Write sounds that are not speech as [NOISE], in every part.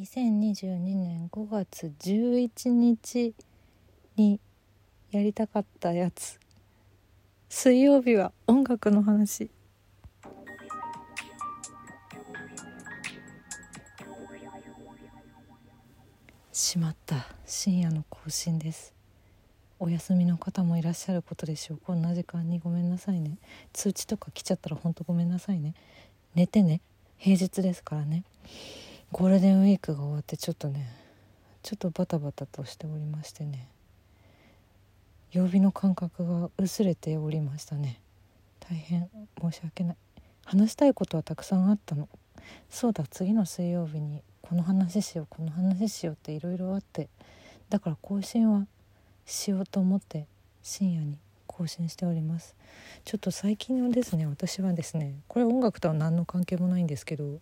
2022年5月11日にやりたかったやつ。水曜日は音楽の話。しまった。深夜の更新です。お休みの方もいらっしゃることでしょう。こんな時間に。ごめんなさいね。通知とか来ちゃったらほんとごめんなさいね。寝てね。平日ですからね。ゴールデンウィークが終わってちょっとねちょっとバタバタとしておりましてね曜日の感覚が薄れておりましたね。大変申し訳ない。話したいことはたくさんあったの。そうだ次の水曜日にこの話しようこの話しようっていろいろあってだから更新はしようと思って深夜に更新しております。ちょっと最近のですね私はですねこれ音楽とは何の関係もないんですけど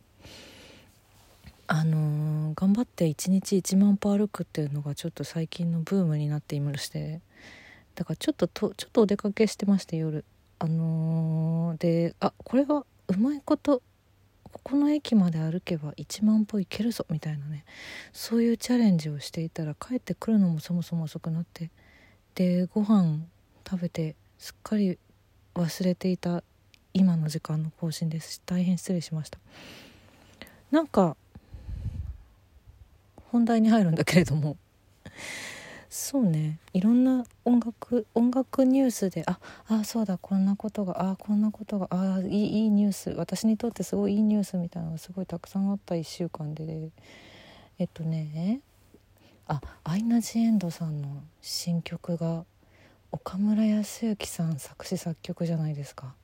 あのー、頑張って1日1万歩歩くっていうのがちょっと最近のブームになっていましてだからちょっととちょっとお出かけしてまして夜。あのー、であこれはうまいことここの駅まで歩けば1万歩行けるぞみたいなねそういうチャレンジをしていたら帰ってくるのもそもそも遅くなってでご飯食べてすっかり忘れていた今の時間の更新です大変失礼しました。なんか本題に入るんだけれども。そうね。いろんな音楽音楽ニュースでああそうだこんなことがあこんなことがあいいいいニュース。私にとってすごいいいニュースみたいなのがすごいたくさんあった1週間で。えっとね。あアイナ・ジ・エンドさんの新曲が岡村康之さん作詞作曲じゃないですか。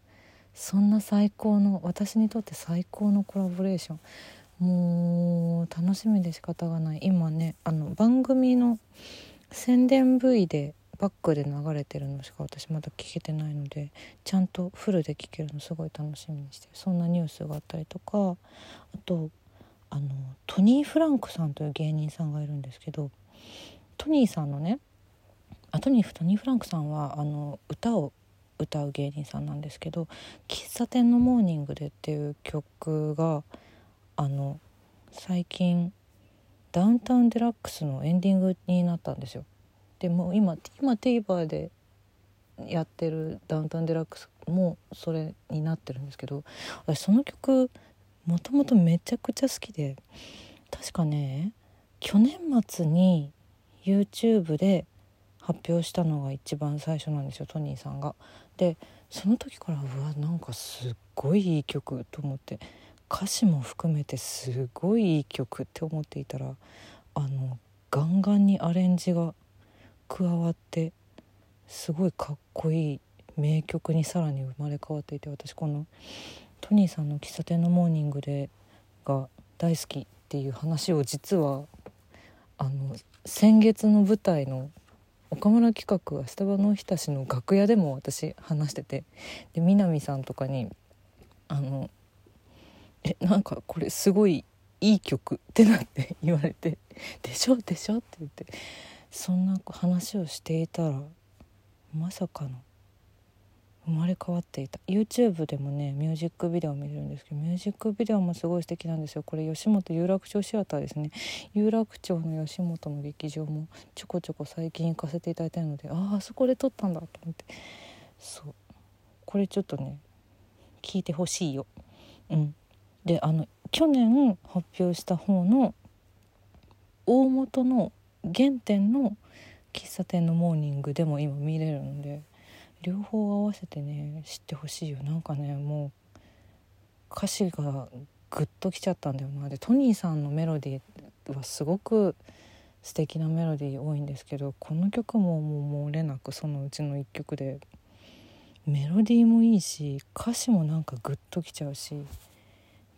そんな最高の私にとって最高のコラボレーション。もう楽しみで仕方がない。今ねあの番組の宣伝 V でバックで流れてるのしか私まだ聞けてないのでちゃんとフルで聞けるのすごい楽しみにしてそんなニュースがあったりとかあとあのトニー・フランクさんという芸人さんがいるんですけどトニーさんのねあトニートニー・フランクさんはあの歌を歌う芸人さんなんですけど「喫茶店のモーニングで」っていう曲があの最近ダウンタウンデラックスのエンディングになったんですよでも今今 TVer でやってるダウンタウンデラックスもそれになってるんですけど私その曲もともとめちゃくちゃ好きで確かね去年末に YouTube で発表したのが一番最初なんですよトニーさんが。でその時からうわなんかすっごいいい曲と思って歌詞も含めてすごいいい曲って思っていたらあのガンガンにアレンジが加わってすごいかっこいい名曲にさらに生まれ変わっていて私このトニーさんの「喫茶店のモーニングで」が大好きっていう話を実はあの先月の舞台の岡村企画「スタバの日田し」の楽屋でも私話しててで南さんとかにあのえなんかこれすごいいい曲ってなって [LAUGHS] 言われて「でしょでしょ」って言ってそんな話をしていたらまさかの生まれ変わっていた。YouTube でもねミュージックビデオ見れるんですけどミュージックビデオもすごい素敵なんですよ。これ吉本有楽町シアターですね。有楽町の吉本の劇場もちょこちょこ最近行かせていただいたのでああそこで撮ったんだと思って。そう。これちょっとね聞いてほしいよ。うん。であの去年発表した方の大元の原点の喫茶店のモーニングでも今見れるので両方合わせてね知ってほしいよ。なんかねもう歌詞がグッときちゃったんだよな。でトニーさんのメロディーはすごく素敵なメロディー多いんですけどこの曲ももう漏れなくそのうちの一曲でメロディーもいいし歌詞もなんかグッときちゃうし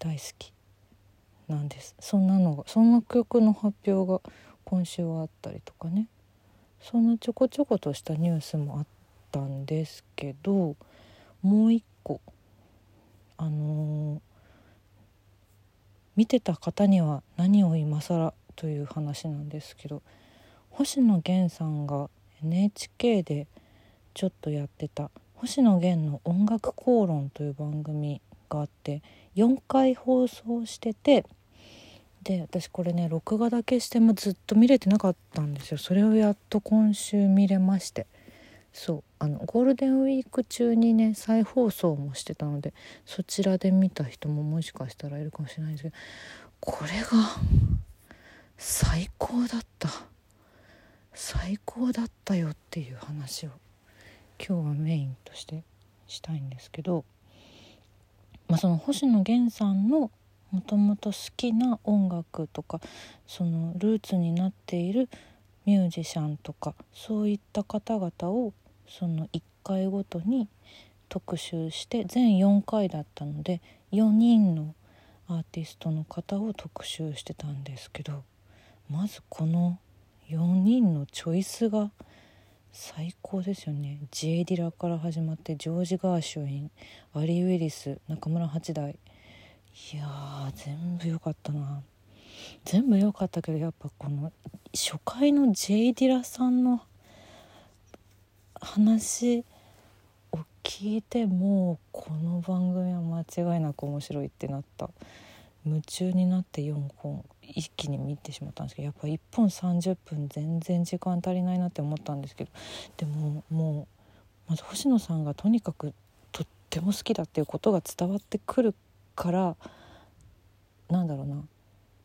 大好き。なんです。そんなのがそんな曲の発表が今週はあったりとかね。そんなちょこちょことしたニュースもあったんですけどもう一個あのー、見てた方には何を今更という話なんですけど星野源さんが NHK でちょっとやってた星野源の音楽口論という番組があって4回放送しててで私これね録画だけしてもずっと見れてなかったんですよ。それをやっと今週見れまして。そう。あのゴールデンウィーク中にね再放送もしてたのでそちらで見た人ももしかしたらいるかもしれないんですけどこれが最高だった。最高だったよっていう話を今日はメインとしてしたいんですけど、まあ、その星野源さんのもともと好きな音楽とかそのルーツになっているミュージシャンとかそういった方々をその1回ごとに特集して全4回だったので4人のアーティストの方を特集してたんですけどまずこの4人のチョイスが最高ですよね。J・ ディラから始まってジョージ・ガーシュウィンアリー・ウィリス中村八大。いや全部良かったな。全部良かったけどやっぱこの初回の J・ ディラさんの話を聞いてもうこの番組は間違いなく面白いってなった。夢中になって4本。一気に見てしまったんですけどやっぱ1本30分全然時間足りないなって思ったんですけどでももうまず星野さんがとにかくとっても好きだっていうことが伝わってくるからなんだろうな。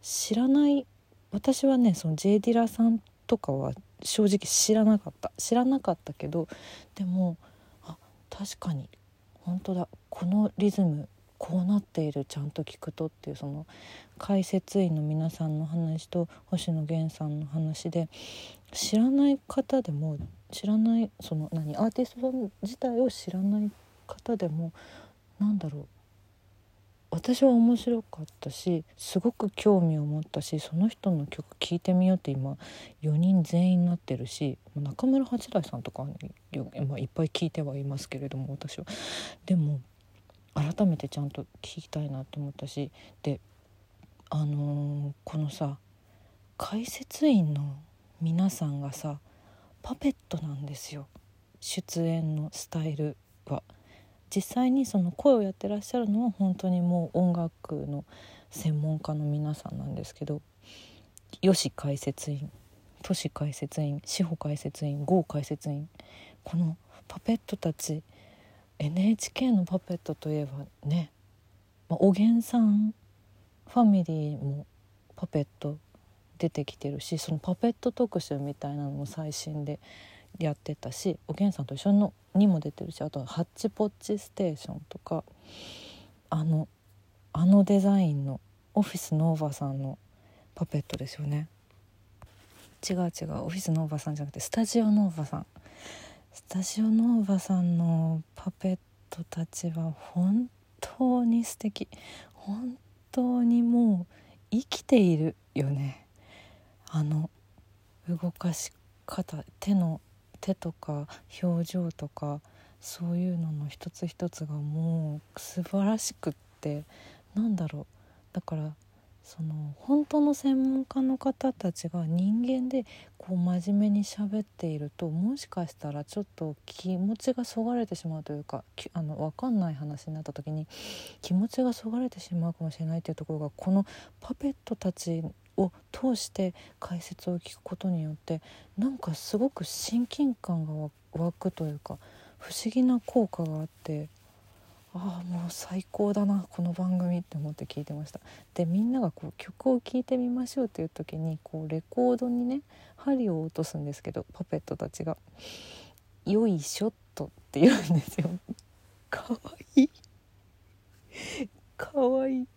知らない私はねその J・ ディラさんとかは正直知らなかった。知らなかったけどでもあ確かに本当だ。このリズムこうなっている。ちゃんと聞くとっていうその解説員の皆さんの話と星野源さんの話で知らない方でも知らないその何アーティストさん自体を知らない方でも何だろう私は面白かったしすごく興味を持ったしその人の曲聴いてみようって今4人全員になってるし中村八大さんとか、まあ、いっぱい聞いてはいますけれども私は。でも改めてちゃんと聞きたいなと思ったしであのー、このさ解説員の皆さんがさパペットなんですよ出演のスタイルは。実際にその声をやってらっしゃるのは本当にもう音楽の専門家の皆さんなんですけど吉解説員都市解説員志保解説員郷解説員このパペットたち NHK のパペットといえばね、まあ、おげんさんファミリーもパペット出てきてるしそのパペット特集みたいなのも最新でやってたしおげんさんと一緒のにも出てるしあと「ハッチポッチステーション」とかあのあのデザインのオフィスノーバさんのパペットですよね。違う違うオフィスノーバさんじゃなくてスタジオノーバさん。スタジオノーバさんのパペットたちは本当に素敵。本当にもう生きているよね。あの動かし方手の手とか表情とかそういうのの一つ一つがもう素晴らしくってなんだろう。だからその本当の専門家の方たちが人間でこう真面目に喋っているともしかしたらちょっと気持ちがそがれてしまうというかあの分かんない話になった時に気持ちがそがれてしまうかもしれないというところがこのパペットたちを通して解説を聞くことによってなんかすごく親近感が湧くというか不思議な効果があってああもう最高だなこの番組って思って聞いてました。でみんながこう曲を聴いてみましょうという時にこうレコードにね針を落とすんですけどパペットたちが「よいしょっと」って言うんですよ。かわいい。かわいい。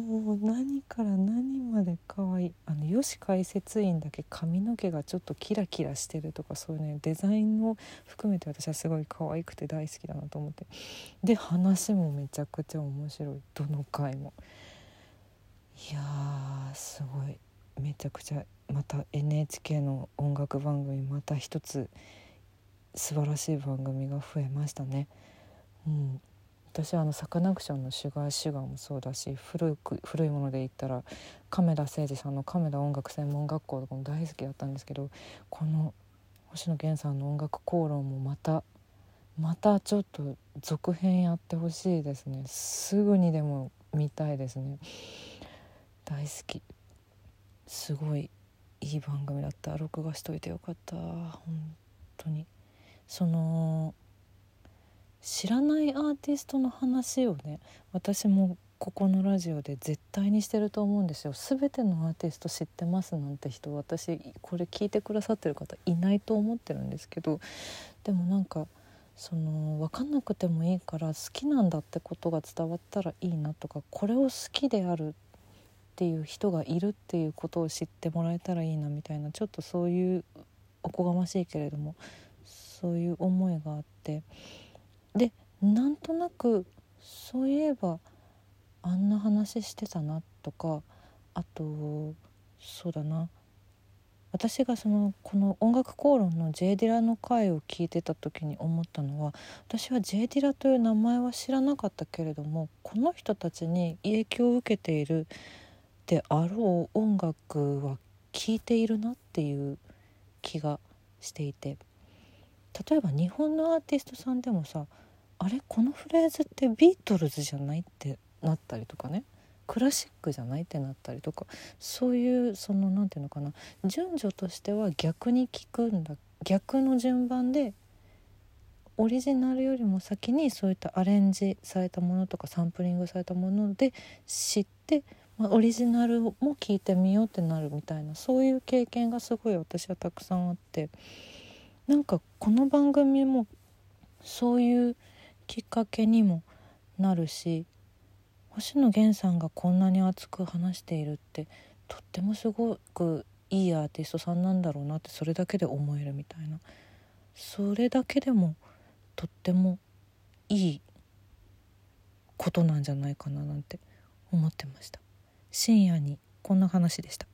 もう何から何まで可愛いあのよし解説員だけ髪の毛がちょっとキラキラしてるとかそういうねデザインを含めて私はすごい可愛くて大好きだなと思って。で話もめちゃくちゃ面白い。どの回も。いやすごい。めちゃくちゃまた NHK の音楽番組また一つ素晴らしい番組が増えましたね。うん。私はあのサカナクションの「シュガーシュガー」もそうだし古く古いもので言ったら亀田誠治さんの亀田音楽専門学校とかも大好きだったんですけどこの星野源さんの音楽講論もまたまたちょっと続編やってほしいですね。すぐにでも見たいですね。大好き。すごいいい番組だった。録画しといてよかった。本当に。その知らないアーティストの話をね私もここのラジオで絶対にしてると思うんですよ。全てのアーティスト知ってますなんて人私これ聞いてくださってる方いないと思ってるんですけどでもなんかその分かんなくてもいいから好きなんだってことが伝わったらいいなとかこれを好きであるっていう人がいるっていうことを知ってもらえたらいいなみたいなちょっとそういうおこがましいけれどもそういう思いがあってでなんとなくそういえばあんな話してたなとかあとそうだな。私がそのこの音楽口論の J ディラの回を聞いてた時に思ったのは私は J ディラという名前は知らなかったけれどもこの人たちに影響を受けているであろう音楽は聴いているなっていう気がしていて。例えば日本のアーティストさんでもさあれこのフレーズってビートルズじゃないってなったりとかね。クラシックじゃないってなったりとか。そういうその何て言うのかな。順序としては逆に聞くんだ。逆の順番でオリジナルよりも先にそういったアレンジされたものとかサンプリングされたもので知ってまあ、オリジナルも聞いてみようってなるみたいな。そういう経験がすごい私はたくさんあって。なんかこの番組もそういうきっかけにもなるし星野源さんがこんなに熱く話しているってとってもすごくいいアーティストさんなんだろうなってそれだけで思えるみたいなそれだけでもとってもいいことなんじゃないかななんて思ってました。深夜にこんな話でした